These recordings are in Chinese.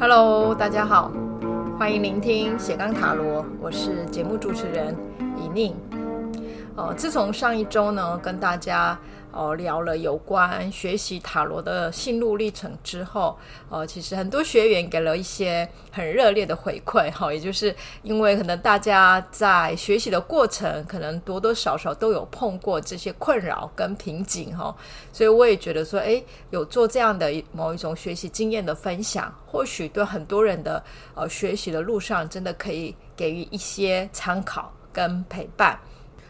Hello，大家好，欢迎聆听斜杠塔罗，我是节目主持人以宁。呃，自从上一周呢，跟大家。哦，聊了有关学习塔罗的心路历程之后，呃，其实很多学员给了一些很热烈的回馈，哈，也就是因为可能大家在学习的过程，可能多多少少都有碰过这些困扰跟瓶颈，哈，所以我也觉得说，诶，有做这样的某一种学习经验的分享，或许对很多人的呃学习的路上，真的可以给予一些参考跟陪伴。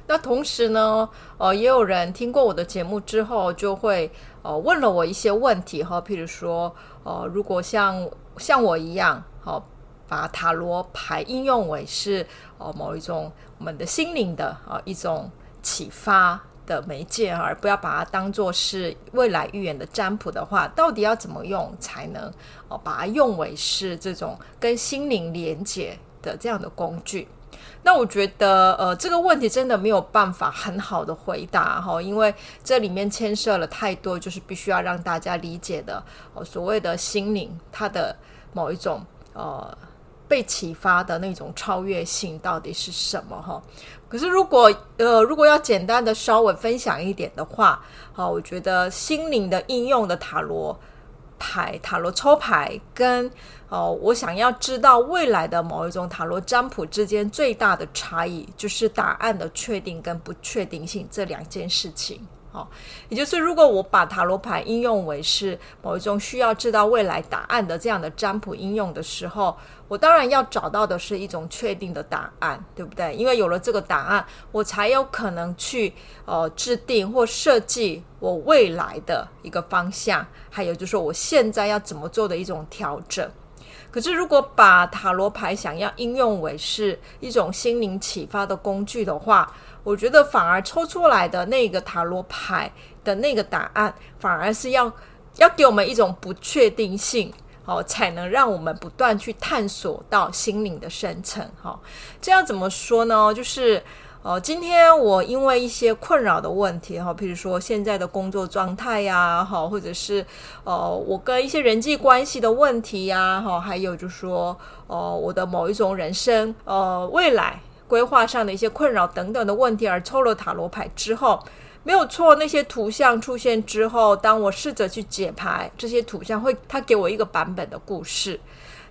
那同时呢，呃，也有人听过我的节目之后，就会呃问了我一些问题哈，譬如说，呃，如果像像我一样，好、把塔罗牌应用为是呃某一种我们的心灵的啊、呃、一种启发的媒介，而不要把它当做是未来预言的占卜的话，到底要怎么用才能哦、把它用为是这种跟心灵连接的这样的工具？那我觉得，呃，这个问题真的没有办法很好的回答哈，因为这里面牵涉了太多，就是必须要让大家理解的，呃，所谓的心灵它的某一种呃被启发的那种超越性到底是什么哈。可是如果呃如果要简单的稍微分享一点的话，好，我觉得心灵的应用的塔罗牌、塔罗抽牌跟。哦，我想要知道未来的某一种塔罗占卜之间最大的差异，就是答案的确定跟不确定性这两件事情。哦，也就是如果我把塔罗牌应用为是某一种需要知道未来答案的这样的占卜应用的时候，我当然要找到的是一种确定的答案，对不对？因为有了这个答案，我才有可能去呃制定或设计我未来的一个方向，还有就是说我现在要怎么做的一种调整。可是，如果把塔罗牌想要应用为是一种心灵启发的工具的话，我觉得反而抽出来的那个塔罗牌的那个答案，反而是要要给我们一种不确定性，哦，才能让我们不断去探索到心灵的深层。哈，这样怎么说呢？就是。哦，今天我因为一些困扰的问题哈，譬如说现在的工作状态呀，哈，或者是呃，我跟一些人际关系的问题呀，哈，还有就说，呃，我的某一种人生呃未来规划上的一些困扰等等的问题，而抽了塔罗牌之后，没有错，那些图像出现之后，当我试着去解牌，这些图像会它给我一个版本的故事。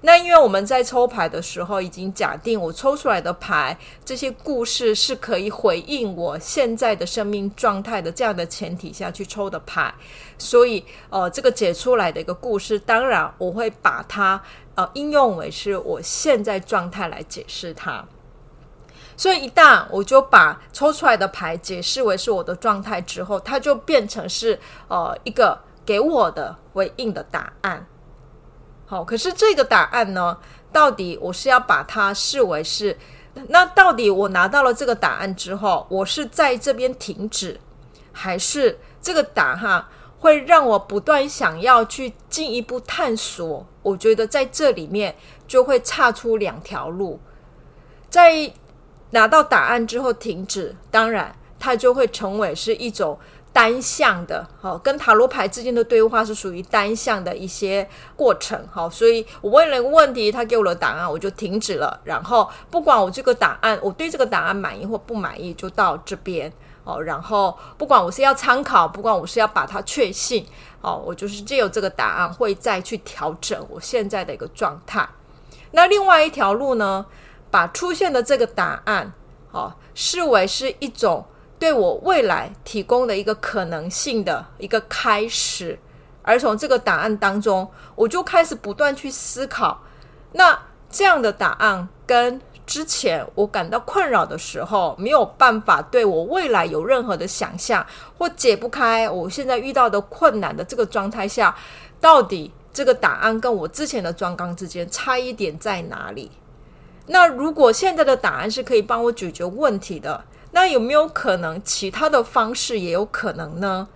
那因为我们在抽牌的时候已经假定我抽出来的牌这些故事是可以回应我现在的生命状态的这样的前提下去抽的牌，所以呃这个解出来的一个故事，当然我会把它呃应用为是我现在状态来解释它。所以一旦我就把抽出来的牌解释为是我的状态之后，它就变成是呃一个给我的回应的答案。好，可是这个答案呢，到底我是要把它视为是，那到底我拿到了这个答案之后，我是在这边停止，还是这个答案会让我不断想要去进一步探索？我觉得在这里面就会岔出两条路，在拿到答案之后停止，当然它就会成为是一种。单向的，好，跟塔罗牌之间的对话是属于单向的一些过程，好，所以我问了一个问题，他给我了答案，我就停止了，然后不管我这个答案，我对这个答案满意或不满意，就到这边，哦，然后不管我是要参考，不管我是要把它确信，哦，我就是借由这个答案会再去调整我现在的一个状态。那另外一条路呢，把出现的这个答案，哦，视为是一种。对我未来提供的一个可能性的一个开始，而从这个答案当中，我就开始不断去思考，那这样的答案跟之前我感到困扰的时候，没有办法对我未来有任何的想象，或解不开我现在遇到的困难的这个状态下，到底这个答案跟我之前的状况之间差异点在哪里？那如果现在的答案是可以帮我解决问题的，那有没有可能其他的方式也有可能呢？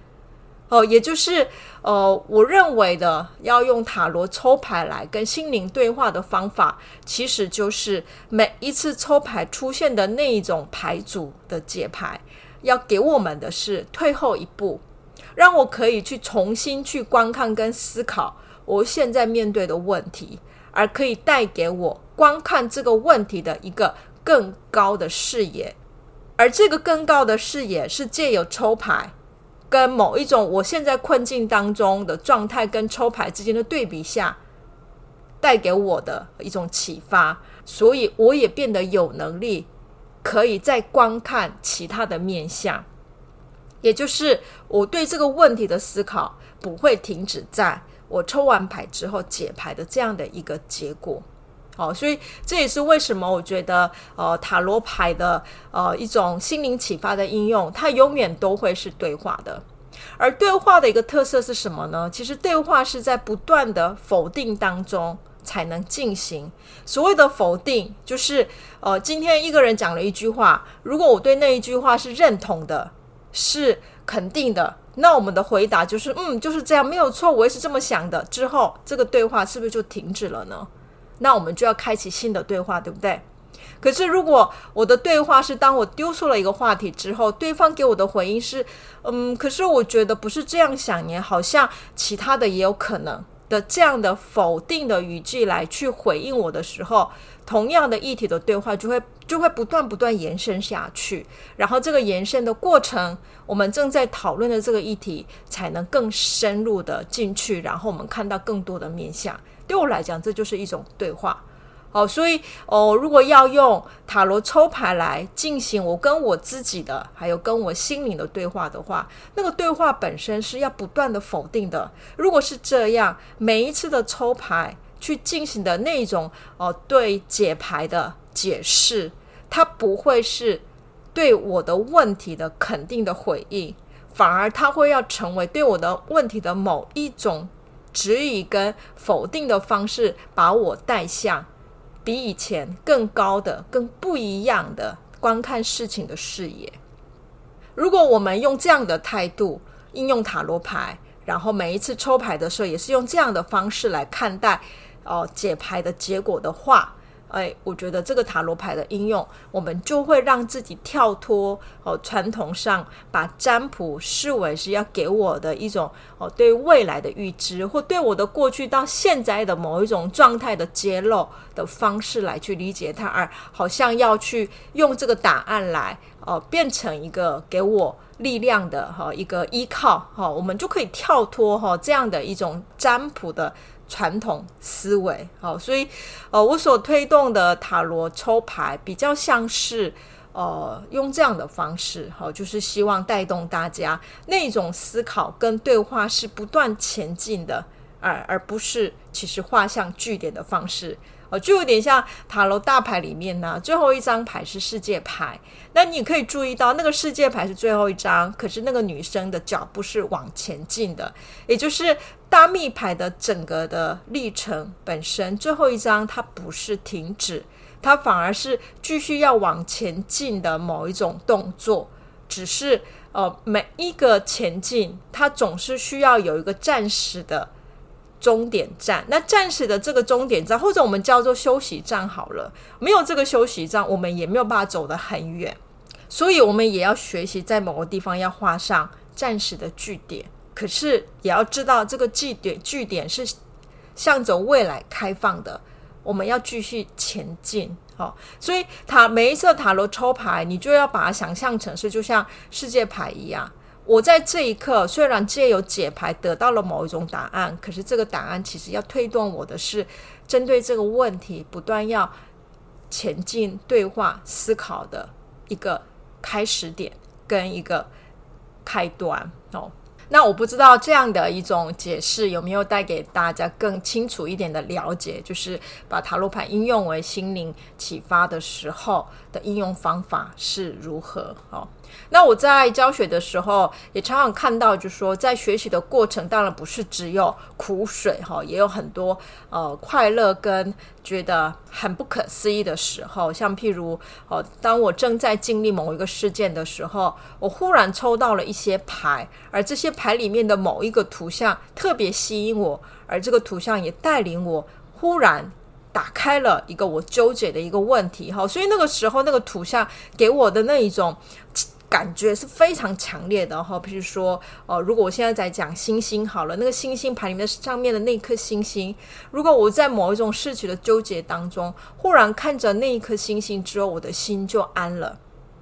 哦，也就是呃，我认为的要用塔罗抽牌来跟心灵对话的方法，其实就是每一次抽牌出现的那一种牌组的解牌，要给我们的是退后一步，让我可以去重新去观看跟思考我现在面对的问题，而可以带给我观看这个问题的一个更高的视野。而这个更高的视野是借由抽牌跟某一种我现在困境当中的状态跟抽牌之间的对比下带给我的一种启发，所以我也变得有能力可以再观看其他的面相，也就是我对这个问题的思考不会停止在我抽完牌之后解牌的这样的一个结果。哦，所以这也是为什么我觉得，呃，塔罗牌的呃一种心灵启发的应用，它永远都会是对话的。而对话的一个特色是什么呢？其实对话是在不断的否定当中才能进行。所谓的否定，就是呃，今天一个人讲了一句话，如果我对那一句话是认同的，是肯定的，那我们的回答就是，嗯，就是这样，没有错，我也是这么想的。之后这个对话是不是就停止了呢？那我们就要开启新的对话，对不对？可是如果我的对话是当我丢出了一个话题之后，对方给我的回应是，嗯，可是我觉得不是这样想耶，好像其他的也有可能的这样的否定的语句来去回应我的时候，同样的议题的对话就会就会不断不断延伸下去，然后这个延伸的过程，我们正在讨论的这个议题才能更深入的进去，然后我们看到更多的面向。对我来讲，这就是一种对话。好，所以哦，如果要用塔罗抽牌来进行我跟我自己的，还有跟我心灵的对话的话，那个对话本身是要不断的否定的。如果是这样，每一次的抽牌去进行的那种哦，对解牌的解释，它不会是对我的问题的肯定的回应，反而它会要成为对我的问题的某一种。只以跟否定的方式把我带向比以前更高的、更不一样的观看事情的视野。如果我们用这样的态度应用塔罗牌，然后每一次抽牌的时候也是用这样的方式来看待哦解牌的结果的话。哎，我觉得这个塔罗牌的应用，我们就会让自己跳脱哦传统上把占卜视为是要给我的一种哦对未来的预知，或对我的过去到现在的某一种状态的揭露的方式来去理解它，而好像要去用这个答案来哦变成一个给我力量的哈一个依靠哈，我们就可以跳脱哈这样的一种占卜的。传统思维，好，所以，呃，我所推动的塔罗抽牌比较像是，呃，用这样的方式，好，就是希望带动大家那种思考跟对话是不断前进的，而而不是其实画像据点的方式。哦，就有点像塔罗大牌里面呢，最后一张牌是世界牌。那你可以注意到，那个世界牌是最后一张，可是那个女生的脚步是往前进的，也就是大密牌的整个的历程本身，最后一张它不是停止，它反而是继续要往前进的某一种动作，只是呃每一个前进，它总是需要有一个暂时的。终点站，那暂时的这个终点站，或者我们叫做休息站好了。没有这个休息站，我们也没有办法走得很远。所以，我们也要学习在某个地方要画上暂时的句点。可是，也要知道这个句点句点是向着未来开放的。我们要继续前进。好，所以塔每一次塔罗抽牌，你就要把它想象成是就像世界牌一样。我在这一刻虽然借由解牌得到了某一种答案，可是这个答案其实要推动我的是针对这个问题不断要前进对话思考的一个开始点跟一个开端哦。那我不知道这样的一种解释有没有带给大家更清楚一点的了解，就是把塔罗牌应用为心灵启发的时候的应用方法是如何？哦，那我在教学的时候也常常看到，就是说在学习的过程，当然不是只有苦水哈，也有很多呃快乐跟觉得很不可思议的时候，像譬如哦，当我正在经历某一个事件的时候，我忽然抽到了一些牌，而这些牌里面的某一个图像特别吸引我，而这个图像也带领我忽然打开了一个我纠结的一个问题哈，所以那个时候那个图像给我的那一种感觉是非常强烈的哈。比如说，呃，如果我现在在讲星星好了，那个星星牌里面上面的那颗星星，如果我在某一种事情的纠结当中，忽然看着那一颗星星之后，我的心就安了，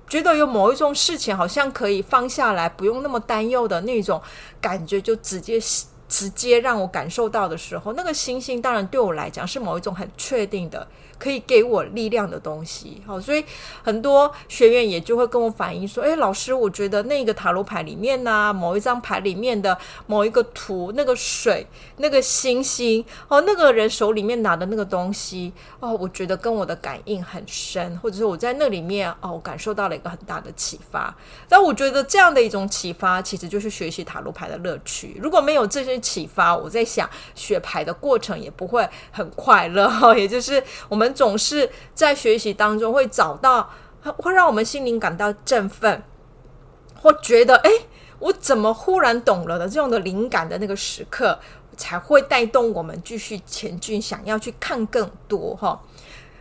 觉得有某一种事情好像可以放下来，不用那么担忧的那种感觉，就直接直接让我感受到的时候，那个星星当然对我来讲是某一种很确定的。可以给我力量的东西，好，所以很多学员也就会跟我反映说：“诶，老师，我觉得那个塔罗牌里面呢，某一张牌里面的某一个图，那个水，那个星星，哦，那个人手里面拿的那个东西，哦，我觉得跟我的感应很深，或者是我在那里面，哦，感受到了一个很大的启发。但我觉得这样的一种启发，其实就是学习塔罗牌的乐趣。如果没有这些启发，我在想学牌的过程也不会很快乐。哈，也就是我们。总是在学习当中会找到，会让我们心灵感到振奋，或觉得哎，我怎么忽然懂了的这种的灵感的那个时刻，才会带动我们继续前进，想要去看更多哈。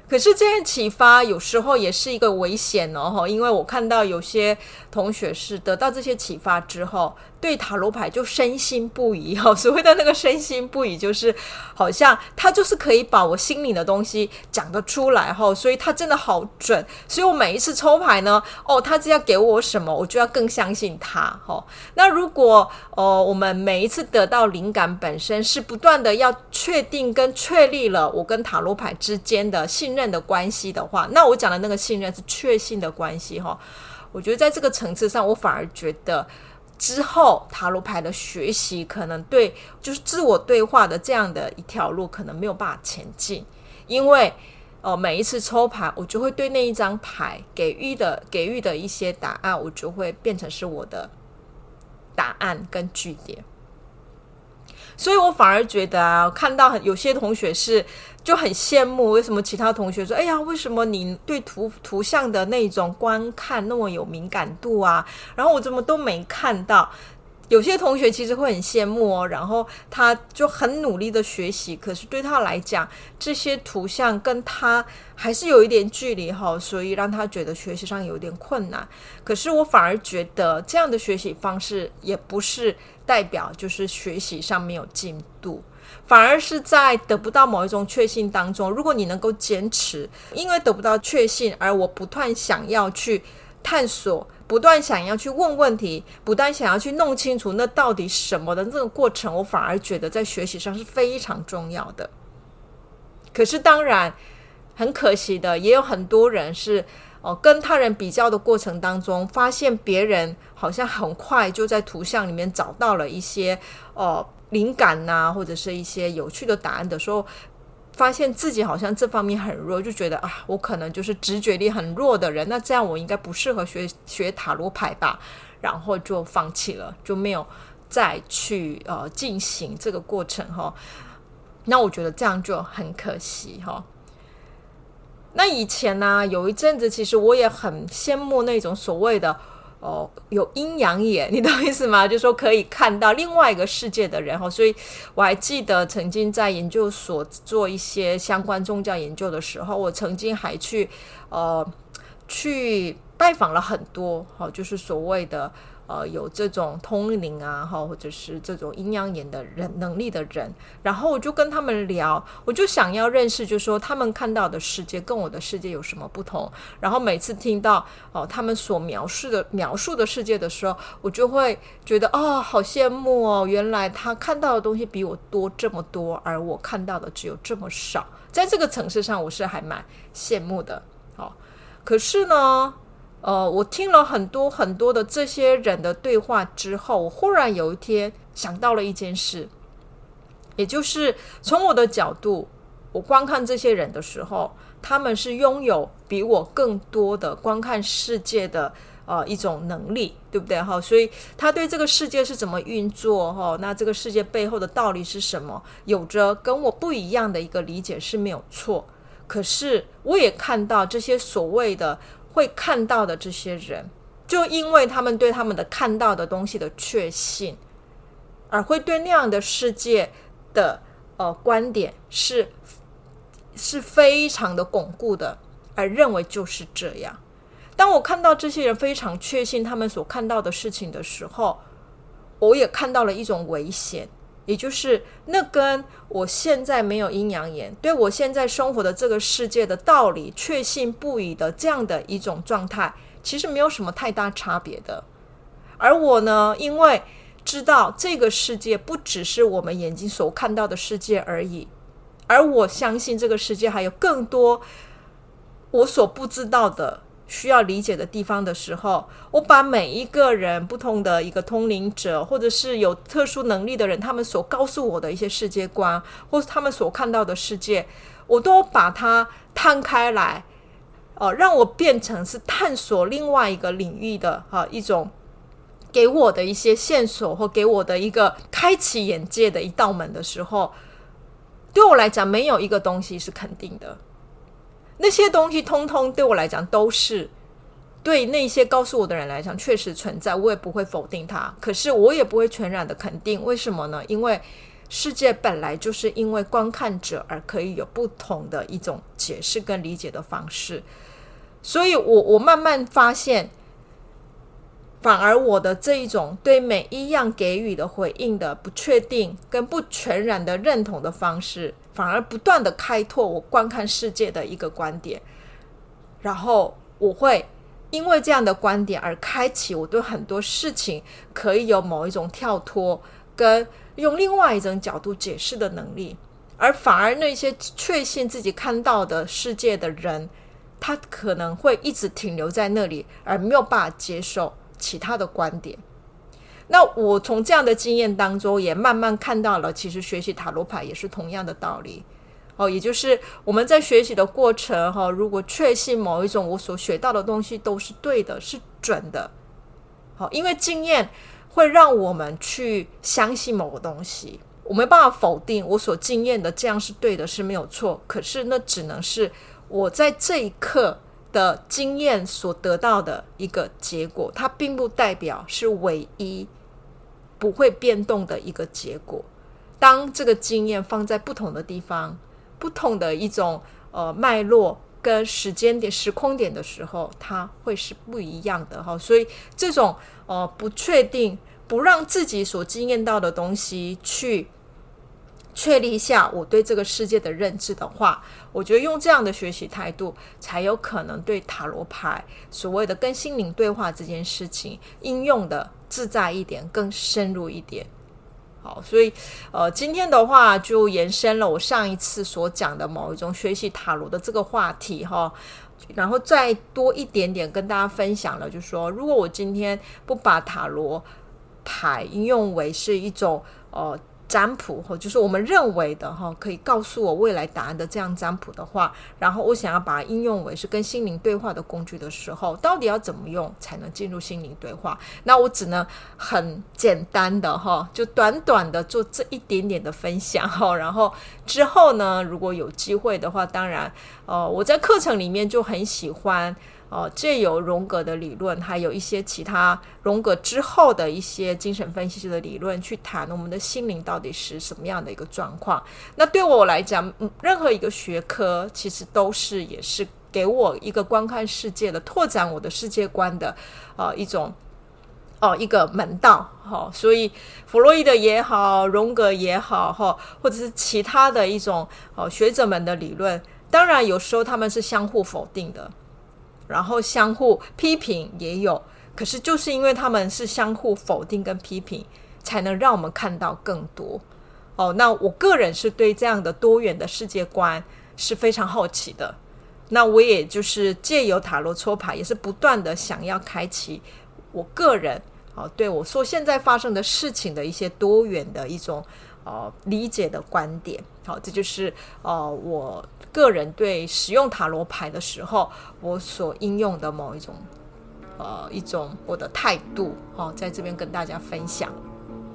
可是这些启发有时候也是一个危险哦，因为我看到有些同学是得到这些启发之后。对塔罗牌就深信不疑 哈，所谓的那个深信不疑，就是好像他就是可以把我心里的东西讲得出来哈，所以他真的好准，所以我每一次抽牌呢，哦，他只要给我什么，我就要更相信他哈。那如果哦，我们每一次得到灵感本身是不断的要确定跟确立了我跟塔罗牌之间的信任的关系的话，那我讲的那个信任是确信的关系哈。我觉得在这个层次上，我反而觉得。之后塔罗牌的学习可能对，就是自我对话的这样的一条路可能没有办法前进，因为哦、每一次抽牌，我就会对那一张牌给予的给予的一些答案，我就会变成是我的答案跟据点。所以我反而觉得啊，看到有些同学是就很羡慕，为什么其他同学说，哎呀，为什么你对图图像的那种观看那么有敏感度啊？然后我怎么都没看到。有些同学其实会很羡慕哦，然后他就很努力的学习，可是对他来讲，这些图像跟他还是有一点距离哈，所以让他觉得学习上有点困难。可是我反而觉得这样的学习方式也不是代表就是学习上没有进度，反而是在得不到某一种确信当中，如果你能够坚持，因为得不到确信，而我不断想要去探索。不断想要去问问题，不断想要去弄清楚那到底什么的这个过程，我反而觉得在学习上是非常重要的。可是当然很可惜的，也有很多人是哦、跟他人比较的过程当中，发现别人好像很快就在图像里面找到了一些哦、灵感呐、或者是一些有趣的答案的时候。发现自己好像这方面很弱，就觉得啊，我可能就是直觉力很弱的人，那这样我应该不适合学学塔罗牌吧，然后就放弃了，就没有再去呃进行这个过程哈。那我觉得这样就很可惜哈。那以前呢、有一阵子其实我也很羡慕那种所谓的。哦，有阴阳眼，你懂意思吗？就说可以看到另外一个世界的人哈，所以我还记得曾经在研究所做一些相关宗教研究的时候，我曾经还去呃去拜访了很多，好，就是所谓的。呃，有这种通灵啊，哈，或者是这种阴阳眼的人能力的人，然后我就跟他们聊，我就想要认识，就是说他们看到的世界跟我的世界有什么不同。然后每次听到哦、他们所描述的描述的世界的时候，我就会觉得哦，好羡慕哦，原来他看到的东西比我多这么多，而我看到的只有这么少。在这个层次上，我是还蛮羡慕的。哦，可是呢。呃，我听了很多很多的这些人的对话之后，我忽然有一天想到了一件事，也就是从我的角度，我观看这些人的时候，他们是拥有比我更多的观看世界的呃一种能力，对不对？哈，所以他对这个世界是怎么运作，哈，那这个世界背后的道理是什么，有着跟我不一样的一个理解是没有错。可是我也看到这些所谓的。会看到的这些人，就因为他们对他们的看到的东西的确信，而会对那样的世界的呃观点是是非常的巩固的，而认为就是这样。当我看到这些人非常确信他们所看到的事情的时候，我也看到了一种危险，也就是那跟我现在没有阴阳眼，对我现在生活的这个世界的道理确信不疑的这样的一种状态，其实没有什么太大差别的。而我呢，因为知道这个世界不只是我们眼睛所看到的世界而已，而我相信这个世界还有更多我所不知道的。需要理解的地方的时候，我把每一个人不同的一个通灵者，或者是有特殊能力的人，他们所告诉我的一些世界观，或是他们所看到的世界，我都把它摊开来，呃，让我变成是探索另外一个领域的啊一种给我的一些线索，或给我的一个开启眼界的一道门的时候，对我来讲，没有一个东西是肯定的。那些东西通通对我来讲都是，对那些告诉我的人来讲确实存在，我也不会否定它。可是我也不会全然的肯定，为什么呢？因为世界本来就是因为观看者而可以有不同的一种解释跟理解的方式。所以我我慢慢发现，反而我的这一种对每一样给予的回应的不确定跟不全然的认同的方式。反而不断的开拓我观看世界的一个观点，然后我会因为这样的观点而开启我对很多事情可以有某一种跳脱，跟用另外一种角度解释的能力。而反而那些确信自己看到的世界的人，他可能会一直停留在那里，而没有办法接受其他的观点。那我从这样的经验当中，也慢慢看到了，其实学习塔罗牌也是同样的道理哦。也就是我们在学习的过程哈，如果确信某一种我所学到的东西都是对的，是准的，好，因为经验会让我们去相信某个东西，我没办法否定我所经验的这样是对的，是没有错。可是那只能是我在这一刻的经验所得到的一个结果，它并不代表是唯一。不会变动的一个结果。当这个经验放在不同的地方、不同的一种呃脉络跟时间点、时空点的时候，它会是不一样的哈。所以这种呃不确定，不让自己所经验到的东西去确立一下我对这个世界的认知的话，我觉得用这样的学习态度，才有可能对塔罗牌所谓的跟心灵对话这件事情应用的。自在一点，更深入一点。好，所以呃，今天的话就延伸了我上一次所讲的某一种学习塔罗的这个话题哈，然后再多一点点跟大家分享了，就是说，如果我今天不把塔罗牌应用为是一种呃。占卜哈，就是我们认为的哈，可以告诉我未来答案的这样占卜的话，然后我想要把它应用为是跟心灵对话的工具的时候，到底要怎么用才能进入心灵对话？那我只能很简单的哈，就短短的做这一点点的分享哈，然后之后呢，如果有机会的话，当然，呃，我在课程里面就很喜欢。哦，借由荣格的理论，还有一些其他荣格之后的一些精神分析师的理论，去谈我们的心灵到底是什么样的一个状况。那对我来讲，任何一个学科其实都是也是给我一个观看世界的、拓展我的世界观的，呃，一种哦一个门道。哈，所以弗洛伊德也好，荣格也好，哈，或者是其他的一种哦学者们的理论，当然有时候他们是相互否定的。然后相互批评也有，可是就是因为他们是相互否定跟批评，才能让我们看到更多。哦，那我个人是对这样的多元的世界观是非常好奇的。那我也就是借由塔罗抽牌，也是不断的想要开启我个人哦，对我说现在发生的事情的一些多元的一种呃理解的观点。好，这就是呃我。个人对使用塔罗牌的时候，我所应用的某一种，呃，一种我的态度，哦，在这边跟大家分享。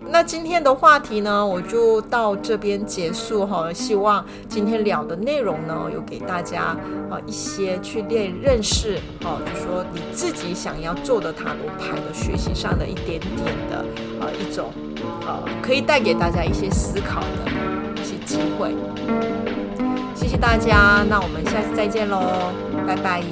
那今天的话题呢，我就到这边结束哈。希望今天聊的内容呢，有给大家啊、一些去练认识，哦，就说你自己想要做的塔罗牌的学习上的一点点的啊、呃、一种，呃，可以带给大家一些思考的一些机会。谢谢大家，那我们下次再见喽，拜拜。